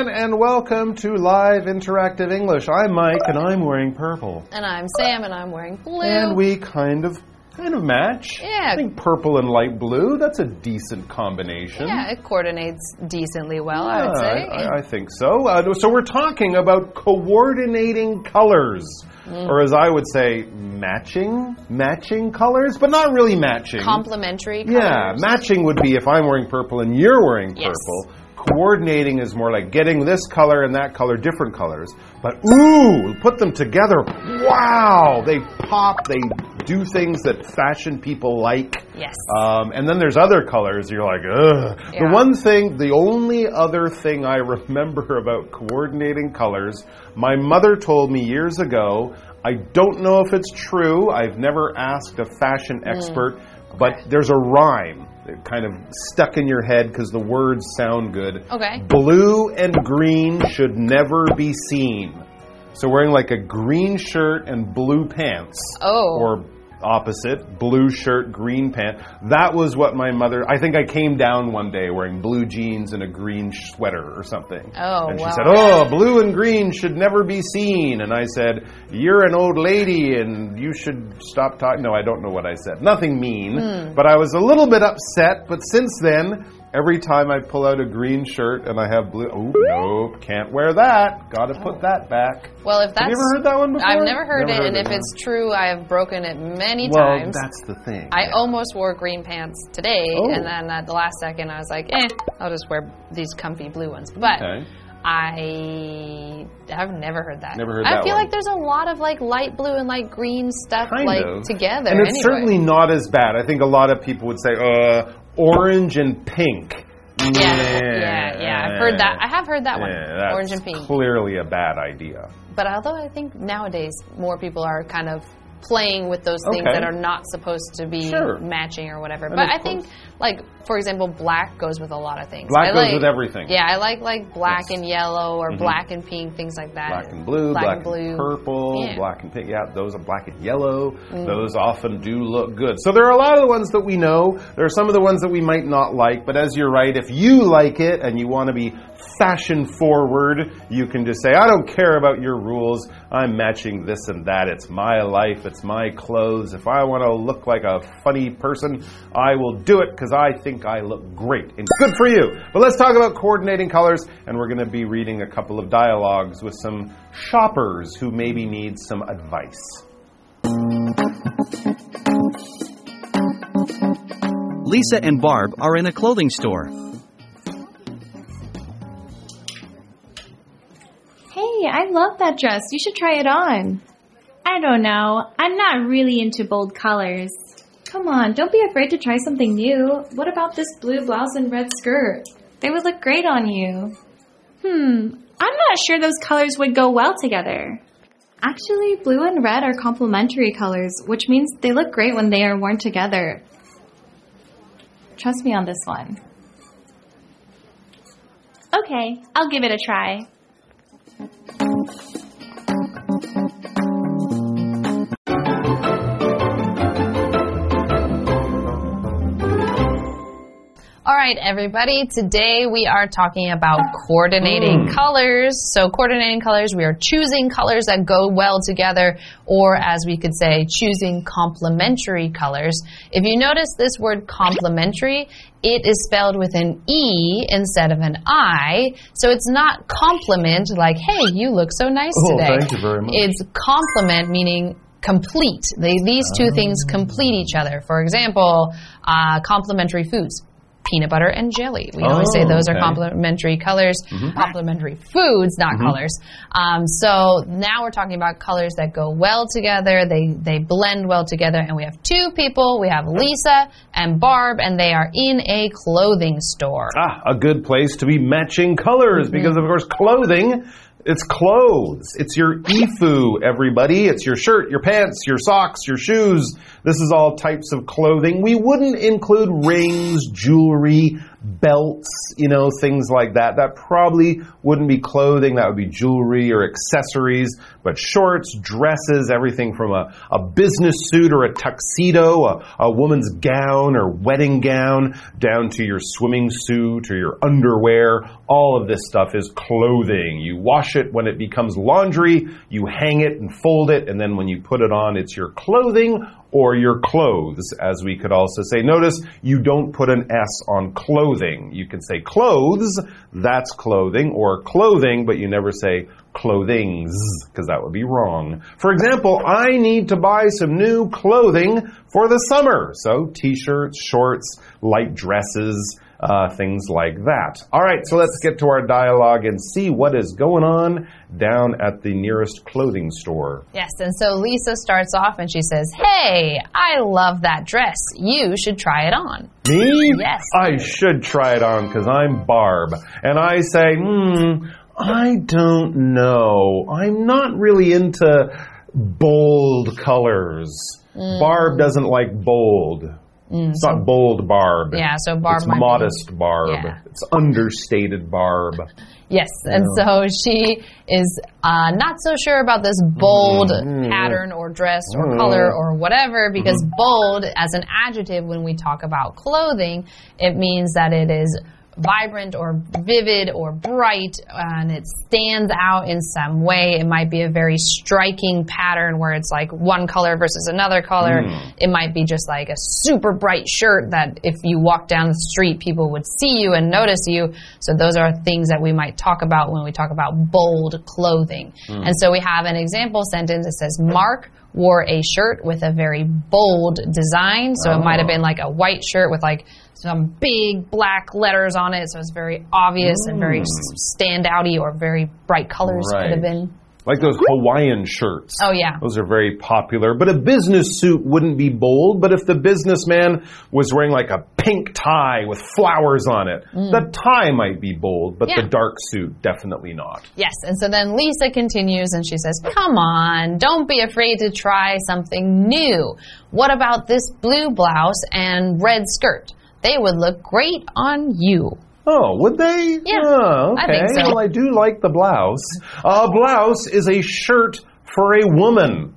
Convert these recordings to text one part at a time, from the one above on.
everyone, and welcome to Live Interactive English. I'm Mike, and I'm wearing purple. And I'm Sam, and I'm wearing blue. And we kind of kind of match. Yeah. I think purple and light blue, that's a decent combination. yeah, it coordinates decently well, I would say. I, I think so. Uh, so we're talking about coordinating colors. Mm. Or as I would say, matching, matching colors, but not really matching. Complementary colors. Yeah, matching would be if I'm wearing purple and you're wearing Yes. Coordinating is more like getting this color and that color different colors. But ooh, put them together. Wow, they pop, they do things that fashion people like. Yes. Um, and then there's other colors. You're like, ugh. The one thing, the only other thing I remember about coordinating colors, my mother told me years ago. I don't know if it's true. I've never asked a fashion Mm. expert, but there's a rhyme kind of stuck in your head because the words sound good. Okay. Blue and green should never be seen. So wearing like a green shirt and blue pants Oh. or opposite blue shirt green pant. That was what my mother i think i came down one day wearing blue jeans and a green sweater or something. Oh, and she wow. said oh blue and green should never be seen. And i said you're an old lady and you should stop talking no i don't know what i said. Nothing mean. Hmm. but i was a little bit upset but since then every time i pull out a green shirt and i have blue oh nope can't wear that gotta put that back well, if that's. have you ever heard that one before I've never heard Never it, and if huh? it's true, I have broken it many well times. that's the thing I Yeah. almost wore green pants today, Oh. and then at the last second, I was like, eh, I'll just wear these comfy blue ones. But Okay. I have never heard that. Never heard that. I that feel one. like there's a lot of like light blue and light green stuff kind like of together. and it's anyway. certainly not as bad. I think a lot of people would say, uh, orange and pink. Yeah, yeah, yeah. I've heard that. I have heard that one. Yeah, Orange and pink. Clearly a bad idea. But although I think nowadays more people are kind of playing with those things Okay. that are not supposed to be Sure. matching or whatever. And but I think, like for example, black goes with a lot of things. Black I goes like- with everything. Yeah, I like like black Yes. and yellow or black and pink things like that. Black and blue, black, black, and blue, and purple, Yeah. black and pink. Yeah, those are black and yellow. Mm. Those often do look good. So there are a lot of the ones that we know. There are some of the ones that we might not like. But as you're right, if you like it and you want to be fashion forward, you can just say, I don't care about your rules. I'm matching this and that. It's my life. It's my clothes. If I want to look like a funny person, I will do it because I think I look great. And good for you. But let's talk about coordinating colors. And we're going to be reading a couple of dialogues with some shoppers who maybe need some advice. Lisa and Barb are in a clothing store. I love that dress. You should try it on. I don't know. I'm not really into bold colors. Come on, don't be afraid to try something new. What about this blue blouse and red skirt? They would look great on you. Hmm, I'm not sure those colors would go well together. Actually, blue and red are complementary colors, which means they look great when they are worn together. Trust me on this one. Okay, I'll give it a try. All right, everybody. Today we are talking about coordinating Hmm. colors. So, coordinating colors, we are choosing colors that go well together, or as we could say, choosing complementary colors. If you notice this word complementary, it is spelled with an E instead of an I. So, it's not compliment like, hey, you look so nice Oh, today. thank you very much. It's complement, meaning complete. They, these two things complete each other. For example, uh, complementary foods. Peanut butter and jelly. We always say Oh, those are okay. complementary colors, complementary foods, not colors. Um, so now we're talking about colors that go well together. They they blend well together, and we have two people. We have Lisa and Barb, and they are in a clothing store. Ah, a good place to be matching colors because, of course, clothing. It's clothes. It's your ifu, everybody. It's your shirt, your pants, your socks, your shoes. This is all types of clothing. We wouldn't include rings, jewelry, belts, you know, things like that. That probably wouldn't be clothing, that would be jewelry or accessories. But shorts, dresses, everything from a, a business suit or a tuxedo, a, a woman's gown or wedding gown, down to your swimming suit or your underwear, all of this stuff is clothing. You wash it when it becomes laundry, you hang it and fold it, and then when you put it on, it's your clothing or your clothes, as we could also say. Notice you don't put an S on clothing. You can say clothes, that's clothing, or clothing, but you never say clothings, because that would be wrong. For example, I need to buy some new clothing for the summer. So t-shirts, shorts, light dresses, uh, things like that. All right, so let's get to our dialogue and see what is going on down at the nearest clothing store. Yes, and so Lisa starts off and she says, Hey, I love that dress. You should try it on. Me? Yes. I should try it on because I'm Barb. And I say, hmm, I don't know. I'm not really into bold colors. Mm. Barb doesn't like bold. Mm-hmm. it's not bold Barb. Yeah, so Barb It's might be- modest Barb. Yeah. It's understated Barb. Yes, and so she is uh, not so sure about this bold mm-hmm. pattern or dress or mm-hmm. color or whatever because bold, as an adjective, when we talk about clothing, it means that it is vibrant or vivid or bright and it stands out in some way. It might be a very striking pattern where it's like one color versus another color. Hmm. It might be just like a super bright shirt that if you walk down the street, people would see you and notice you. So those are things that we might talk about when we talk about bold clothing. Hmm. And so we have an example sentence that says, Mark wore a shirt with a very bold design. So it might have oh. been like a white shirt with like some big black letters on it. So it's very obvious and very standouty or very bright colors could have been. Like those Hawaiian shirts. Oh, yeah. Those are very popular. But a business suit wouldn't be bold. But if the businessman was wearing like a pink tie with flowers on it, the tie might be bold, but Mm. Yeah. the dark suit, definitely not. Yes, and so then Lisa continues and she says, Come on, don't be afraid to try something new. What about this blue blouse and red skirt? They would look great on you. Oh, would they? Yeah, Oh, okay. I think so. Well, I do like the blouse. A blouse is a shirt for a woman.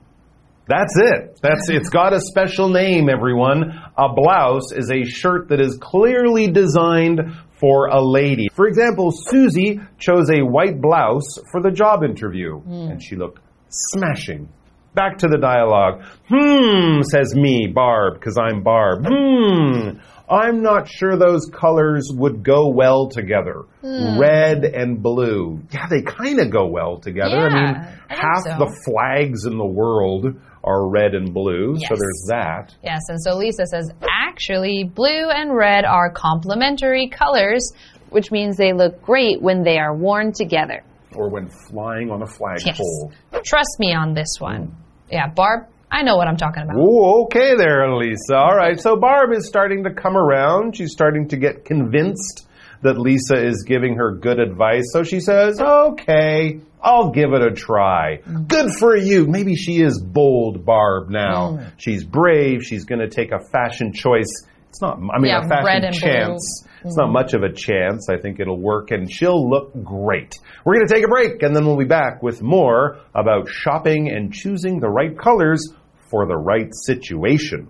That's it. That's it's got a special name, everyone. A blouse is a shirt that is clearly designed for a lady. For example, Susie chose a white blouse for the job interview, and she looked smashing. Back to the dialogue. Hmm, says me, Barb, because I'm Barb. Hmm, I'm not sure those colors would go well together. Hmm. Red and blue. Yeah, they kind of go well together. I mean, Yeah, I half so. the flags in the world are red and blue, so there's that. Yes, and so Lisa says, Actually, blue and red are complementary colors, which means they look great when they are worn together. Or when flying on a flagpole. Yes. Trust me on this one. Hmm. Yeah, Barb, I know what I'm talking about. Ooh, okay there, Lisa. All right, so Barb is starting to come around. She's starting to get convinced that Lisa is giving her good advice. So she says, okay, I'll give it a try. Mm-hmm. Good for you. Maybe she is bold, Barb, now. Mm-hmm. She's brave. She's going to take a fashion choice. It's not, I mean, Yeah, a fashion and blue. chance. It's not mm-hmm. much of a chance. I think it'll work and she'll look great. We're going to take a break and then we'll be back with more about shopping and choosing the right colors for the right situation.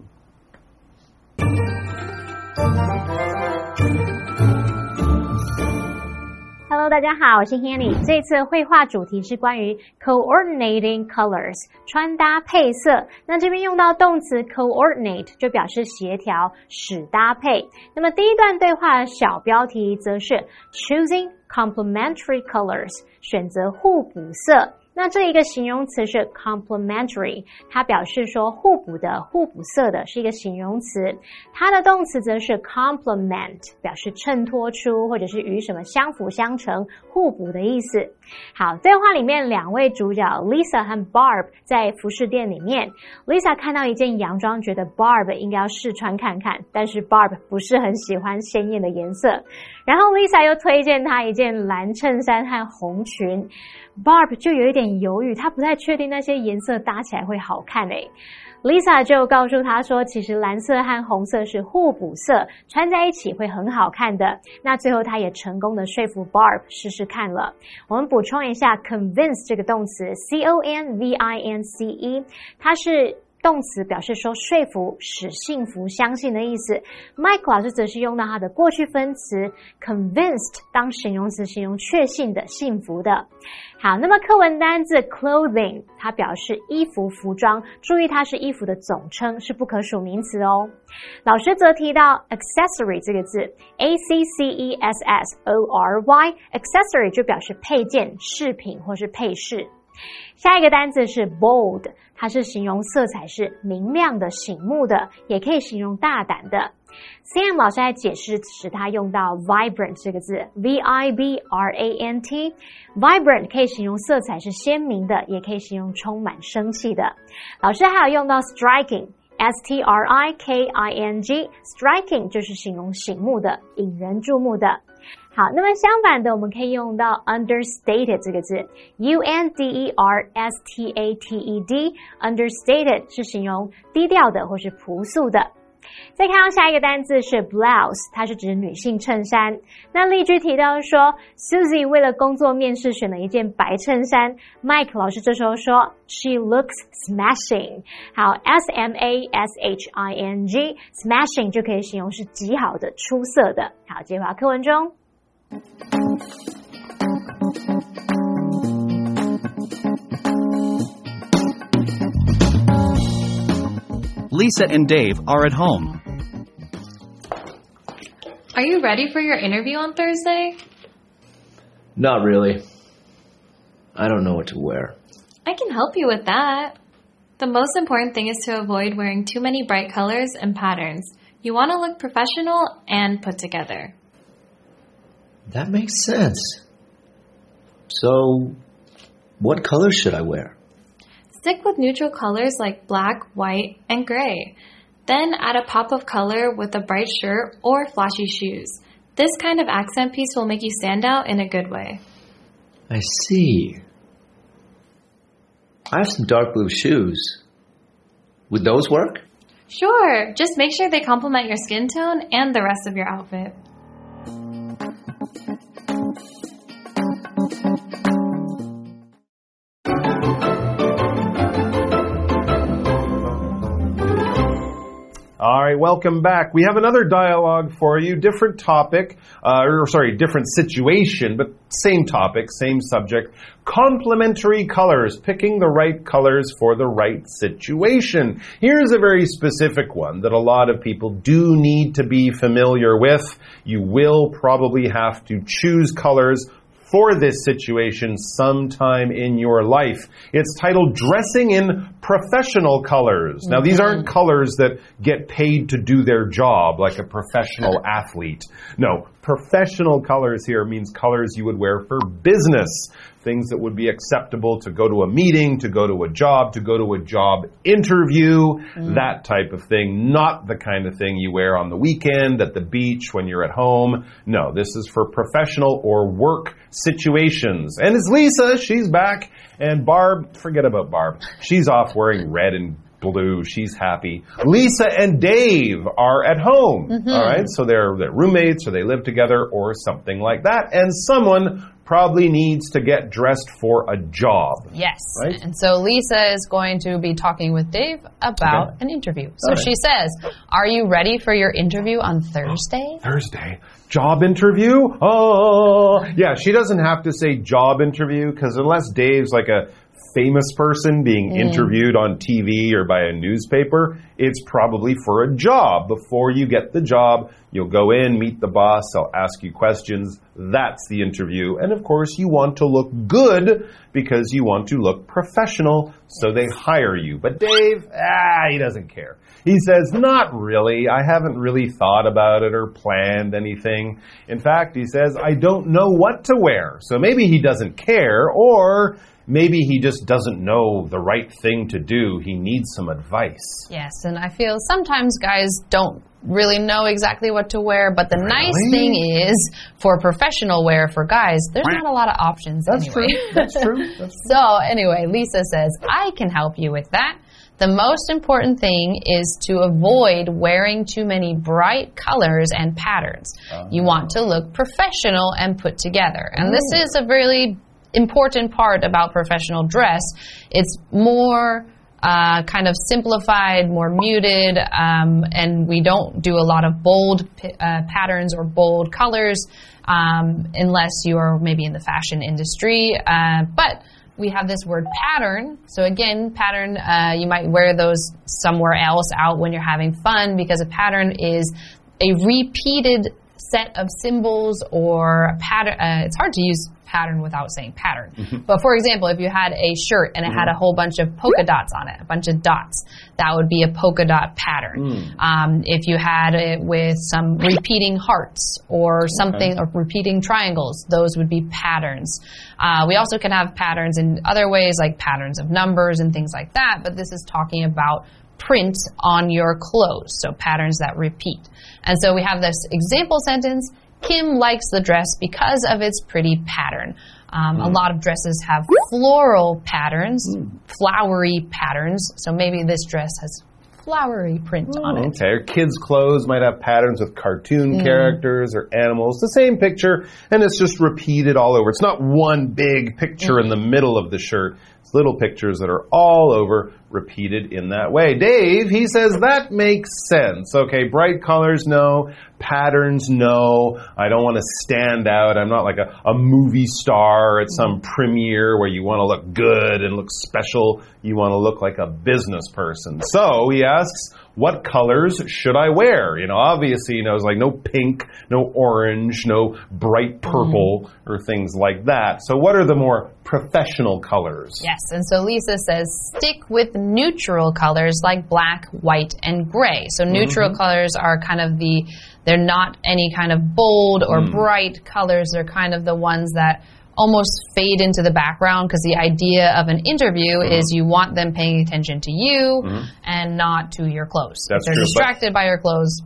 Hello，大家好，我是 Hanny。这次会话主题是关于 coordinating colors，穿搭配色。那这边用到动词 coordinate，就表示协调、使搭配。那么第一段对话的小标题则是 choosing complementary colors，选择互补色。那这一个形容词是 complementary，它表示说互补的、互补色的，是一个形容词。它的动词则是 complement，表示衬托出或者是与什么相辅相成、互补的意思。好，对话里面两位主角 Lisa 和 Barb 在服饰店里面，Lisa 看到一件洋装，觉得 Barb 应该要试穿看看，但是 Barb 不是很喜欢鲜艳的颜色。然后 Lisa 又推荐她一件蓝衬衫和红裙，Barb 就有一点犹豫，他不太确定那些颜色搭起来会好看诶。Lisa 就告诉他说，其实蓝色和红色是互补色，穿在一起会很好看的。那最后他也成功的说服 Barb 试试看了。我们补充一下，convince 这个动词，c o n v i n c e，它是。动词表示说说服、使幸福、相信的意思。Mike 老师则是用到它的过去分词 convinced 当形容词，形容确信的、幸福的。好，那么课文单字 clothing 它表示衣服、服装，注意它是衣服的总称，是不可数名词哦。老师则提到 accessory 这个字，a c c e s s o r y，accessory 就表示配件、饰品或是配饰。下一个单词是 bold，它是形容色彩是明亮的、醒目的，也可以形容大胆的。Sam 老师在解释时，他用到 vibrant 这个字，v i b r a n t，vibrant 可以形容色彩是鲜明的，也可以形容充满生气的。老师还有用到 striking striking，striking 就是形容醒目的、引人注目的。好，那么相反的，我们可以用到 understated 这个字，u n d e r s t a t e d，understated 是形容低调的或是朴素的。再看到下一个单字是 blouse，它是指女性衬衫。那例句提到说，Susie 为了工作面试选了一件白衬衫，Mike 老师这时候说，She looks smashing。好，s m a s h i n g，smashing 就可以形容是极好的、出色的。好，接回到课文中。Lisa and Dave are at home. Are you ready for your interview on Thursday? Not really. I don't know what to wear. I can help you with that. The most important thing is to avoid wearing too many bright colors and patterns. You want to look professional and put together. That makes sense. So, what color should I wear? Stick with neutral colors like black, white, and gray. Then add a pop of color with a bright shirt or flashy shoes. This kind of accent piece will make you stand out in a good way. I see. I have some dark blue shoes. Would those work? Sure, just make sure they complement your skin tone and the rest of your outfit. All right, welcome back. We have another dialogue for you, different topic, uh, or sorry, different situation, but same topic, same subject. Complementary colors, picking the right colors for the right situation. Here's a very specific one that a lot of people do need to be familiar with. You will probably have to choose colors for this situation sometime in your life. It's titled Dressing in Professional Colors. Now, these aren't colors that get paid to do their job like a professional athlete. No, professional colors here means colors you would wear for business. Things that would be acceptable to go to a meeting, to go to a job, to go to a job interview, mm. that type of thing. Not the kind of thing you wear on the weekend, at the beach, when you're at home. No, this is for professional or work situations. And it's Lisa, she's back. And Barb, forget about Barb. She's off wearing red and blue. She's happy. Lisa and Dave are at home. Mm-hmm. all right. So they're, they're roommates or they live together or something like that. And someone probably needs to get dressed for a job. Yes. Right? And so Lisa is going to be talking with Dave about Okay. an interview. So right. she says, Are you ready for your interview on Thursday? Thursday. Job interview? Oh, yeah, she doesn't have to say job interview because unless Dave's like a famous person being interviewed on TV or by a newspaper, it's probably for a job. Before you get the job, you'll go in, meet the boss, they'll ask you questions. That's the interview. And of course, you want to look good because you want to look professional, so they hire you. But Dave, ah, he doesn't care. He says, Not really. I haven't really thought about it or planned anything. In fact, he says, I don't know what to wear. So maybe he doesn't care, or maybe he just doesn't know the right thing to do. He needs some advice. Yes, and I feel sometimes guys don't really know exactly what to wear, but the nice thing is for professional wear for guys, there's not a lot of options That's anyway. true. That's true. That's So, anyway, Lisa says, I can help you with that. The most important thing is to avoid wearing too many bright colors and patterns. You want to look professional and put together. And this is a really important part about professional dress. It's more uh, kind of simplified, more muted, um, and we don't do a lot of bold uh, patterns or bold colors um, unless you are maybe in the fashion industry. Uh, but we have this word pattern. So again, pattern, uh, you might wear those somewhere else out when you're having fun because a pattern is a repeated set of symbols or pattern. Uh, it's hard to use pattern without saying pattern. But for example, if you had a shirt and it had a whole bunch of polka dots on it, a bunch of dots, that would be a polka dot pattern. Um, if you had it with some repeating hearts or something, or repeating triangles, those would be patterns. Uh, we also can have patterns in other ways, like patterns of numbers and things like that, but this is talking about print on your clothes, so patterns that repeat. And so we have this example sentence Kim likes the dress because of its pretty pattern. Um, A lot of dresses have floral patterns, flowery patterns, so maybe this dress has flowery print on it. Okay, or kids' clothes might have patterns with cartoon Mm. characters or animals. The same picture, and it's just repeated all over. It's not one big picture in the middle of the shirt. It's little pictures that are all over, repeated in that way. Dave, he says that makes sense. Okay, bright colors, no. Patterns, no. I don't want to stand out. I'm not like a, a movie star at some premiere where you want to look good and look special. You want to look like a business person. So he asks, what colors should I wear? You know, obviously, you know, it's like no pink, no orange, no bright purple mm-hmm. or things like that. So what are the more professional colors? Yes, and so Lisa says stick with neutral colors like black, white, and gray. So neutral mm-hmm. colors are kind of the, they're not any kind of bold or mm. bright colors. They're kind of the ones that almost fade into the background because the idea of an interview mm-hmm. is you want them paying attention to you mm-hmm. and not to your clothes. That's if they're true, distracted by your clothes,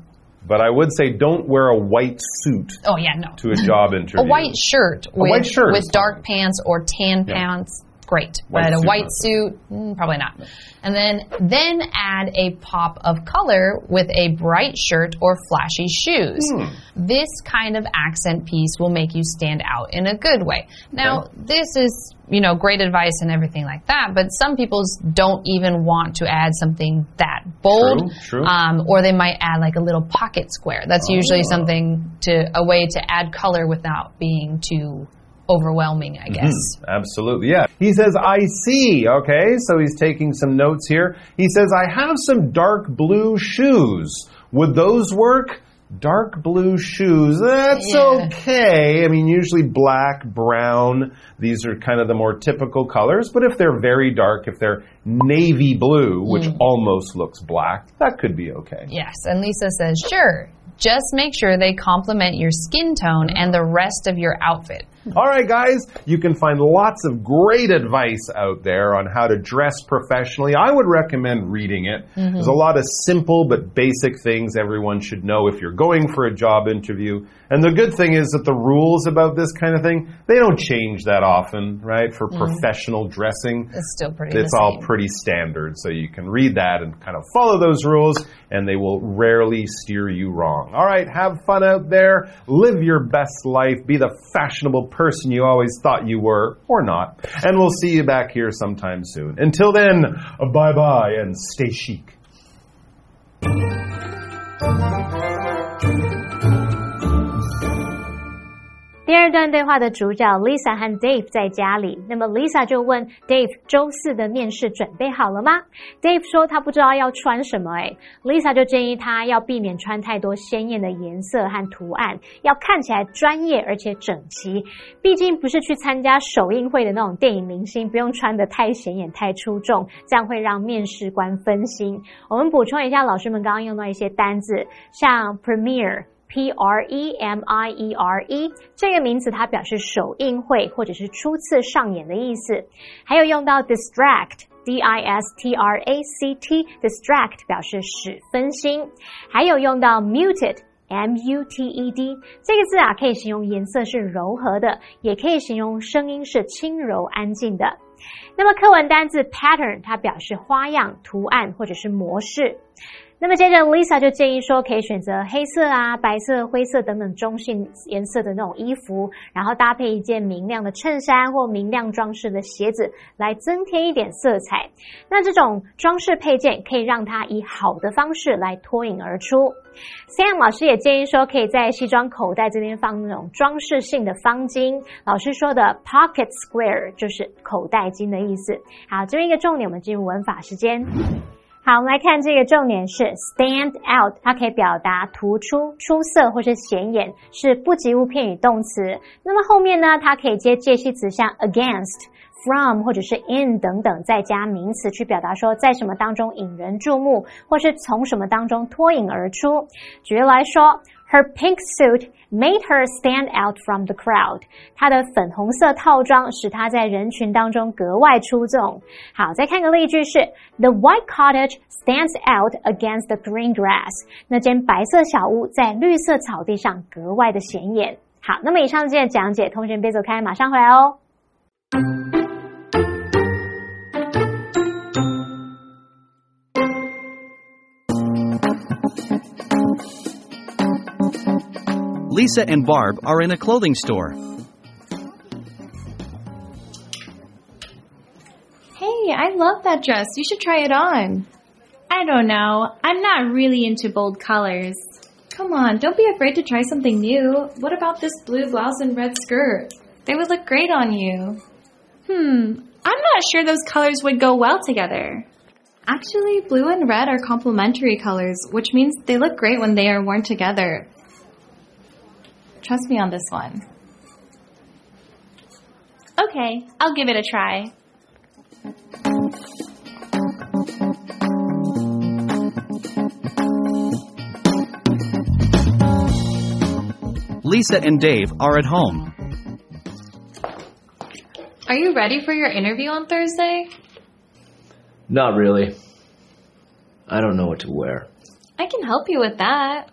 But I would say don't wear a white suit oh yeah, no. to a job interview. A white shirt with, white shirt with dark pants or tan pants, great. White but a white suit, mm, probably not. And then then add a pop of color with a bright shirt or flashy shoes. Hmm. This kind of accent piece will make you stand out in a good way. Now, this is you know great advice and everything like that, but some people don't even want to add something that bold. True, true. Um, or they might add like a little pocket square. That's usually Oh. something to a way to add color without being too overwhelming, I guess. Absolutely, yeah. He says, I see. Okay, so he's taking some notes here. He says, I have some dark blue shoes. Would those work? Dark blue shoes. That's Yeah. okay. I mean, usually black, brown, these are kind of the more typical colors. But if they're very dark, if they're navy blue, which Mm. almost looks black, that could be okay. Yes, and Lisa says, sure. Just make sure they complement your skin tone and the rest of your outfit. All right, guys, you can find lots of great advice out there on how to dress professionally. I would recommend reading it. Mm-hmm. There's a lot of simple but basic things everyone should know if you're going for a job interview. And the good thing is that the rules about this kind of thing, they don't change that often, right? For mm. professional dressing. It's still pretty It's all pretty standard, so you can read that and kind of follow those rules, and they will rarely steer you wrong. All right, have fun out there, live your best life, be the fashionable person you always thought you were, or not, and we'll see you back here sometime soon. Until then, bye bye and stay chic. 第二段对话的主角 Lisa 和 Dave 在家里，那么 Lisa 就问 Dave 周四的面试准备好了吗？Dave 说他不知道要穿什么，诶 Lisa 就建议他要避免穿太多鲜艳的颜色和图案，要看起来专业而且整齐。毕竟不是去参加首映会的那种电影明星，不用穿得太显眼、太出众，这样会让面试官分心。我们补充一下，老师们刚刚用到一些单字，像 premiere。P R E M I E R E 这个名词，它表示首映会或者是初次上演的意思。还有用到 distract。D I S T R A C T distract 表示使分心，还有用到 muted muted 这个字啊，可以形容颜色是柔和的，也可以形容声音是轻柔安静的。那么课文单字 pattern 它表示花样、图案或者是模式。那么接着，Lisa 就建议说，可以选择黑色啊、白色、灰色等等中性颜色的那种衣服，然后搭配一件明亮的衬衫或明亮装饰的鞋子，来增添一点色彩。那这种装饰配件可以让它以好的方式来脱颖而出。Sam 老师也建议说，可以在西装口袋这边放那种装饰性的方巾。老师说的 pocket square 就是口袋巾的意思。好，这边一个重点，我们进入文法时间。好，我们来看这个重点是 stand out，它可以表达突出、出色或是显眼，是不及物片语动词。那么后面呢，它可以接介系词，像 against、from 或者是 in 等等，再加名词去表达说在什么当中引人注目，或是从什么当中脱颖而出。举例来说。Her pink suit made her stand out from the crowd. 她的粉红色套装使她在人群当中格外出众。好，再看个例句是：The white cottage stands out against the green grass. 那间白色小屋在绿色草地上格外的显眼。好，那么以上这些讲解，同学们别走开，马上回来哦。Lisa and Barb are in a clothing store. Hey, I love that dress. You should try it on. I don't know. I'm not really into bold colors. Come on, don't be afraid to try something new. What about this blue blouse and red skirt? They would look great on you. Hmm, I'm not sure those colors would go well together. Actually, blue and red are complementary colors, which means they look great when they are worn together. Trust me on this one. Okay, I'll give it a try. Lisa and Dave are at home. Are you ready for your interview on Thursday? Not really. I don't know what to wear. I can help you with that.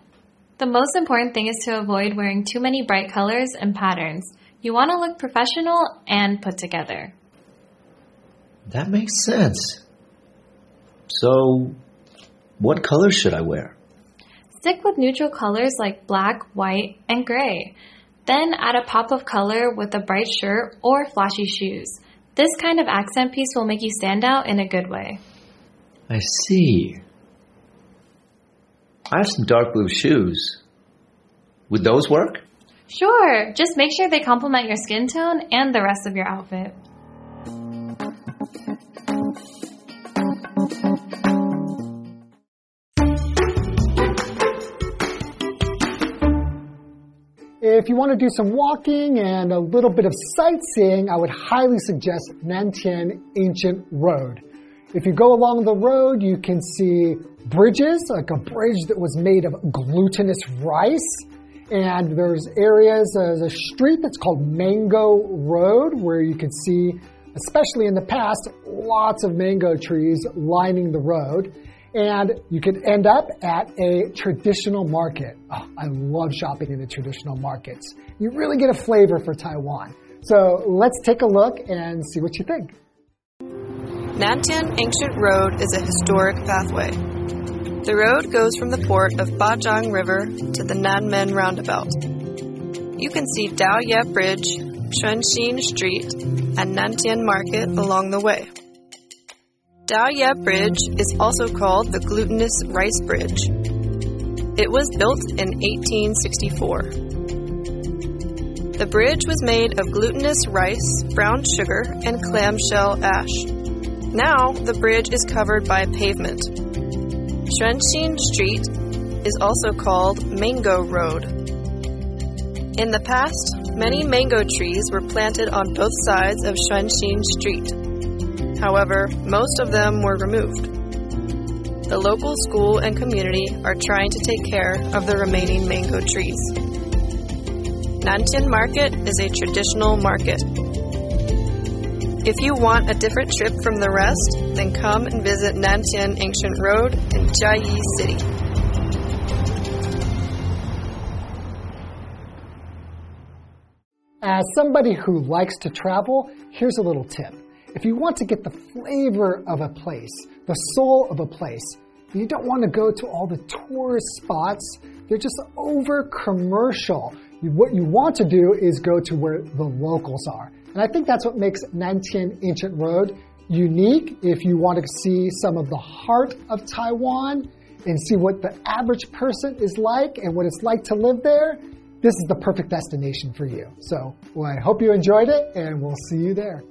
The most important thing is to avoid wearing too many bright colors and patterns. You want to look professional and put together. That makes sense. So, what colors should I wear? Stick with neutral colors like black, white, and gray. Then add a pop of color with a bright shirt or flashy shoes. This kind of accent piece will make you stand out in a good way. I see. I have some dark blue shoes. Would those work? Sure, just make sure they complement your skin tone and the rest of your outfit. If you want to do some walking and a little bit of sightseeing, I would highly suggest Nantian Ancient Road. If you go along the road, you can see bridges, like a bridge that was made of glutinous rice. And there's areas, uh, there's a street that's called Mango Road where you can see, especially in the past, lots of mango trees lining the road. And you could end up at a traditional market. Oh, I love shopping in the traditional markets. You really get a flavor for Taiwan. So let's take a look and see what you think. Nantian Ancient Road is a historic pathway. The road goes from the port of Bazhang River to the Nanmen Roundabout. You can see Daoye Bridge, Xuanxin Street, and Nantian Market along the way. Daoye Bridge is also called the Glutinous Rice Bridge. It was built in 1864. The bridge was made of glutinous rice, brown sugar, and clamshell ash. Now, the bridge is covered by pavement. Xuanxin Street is also called Mango Road. In the past, many mango trees were planted on both sides of Xuanxin Street. However, most of them were removed. The local school and community are trying to take care of the remaining mango trees. Nantian Market is a traditional market. If you want a different trip from the rest, then come and visit Nantian Ancient Road in Jiayi City. As somebody who likes to travel, here's a little tip. If you want to get the flavor of a place, the soul of a place, you don't want to go to all the tourist spots. They're just over commercial. What you want to do is go to where the locals are. And I think that's what makes Nantian Ancient Road unique. If you want to see some of the heart of Taiwan and see what the average person is like and what it's like to live there, this is the perfect destination for you. So well, I hope you enjoyed it, and we'll see you there.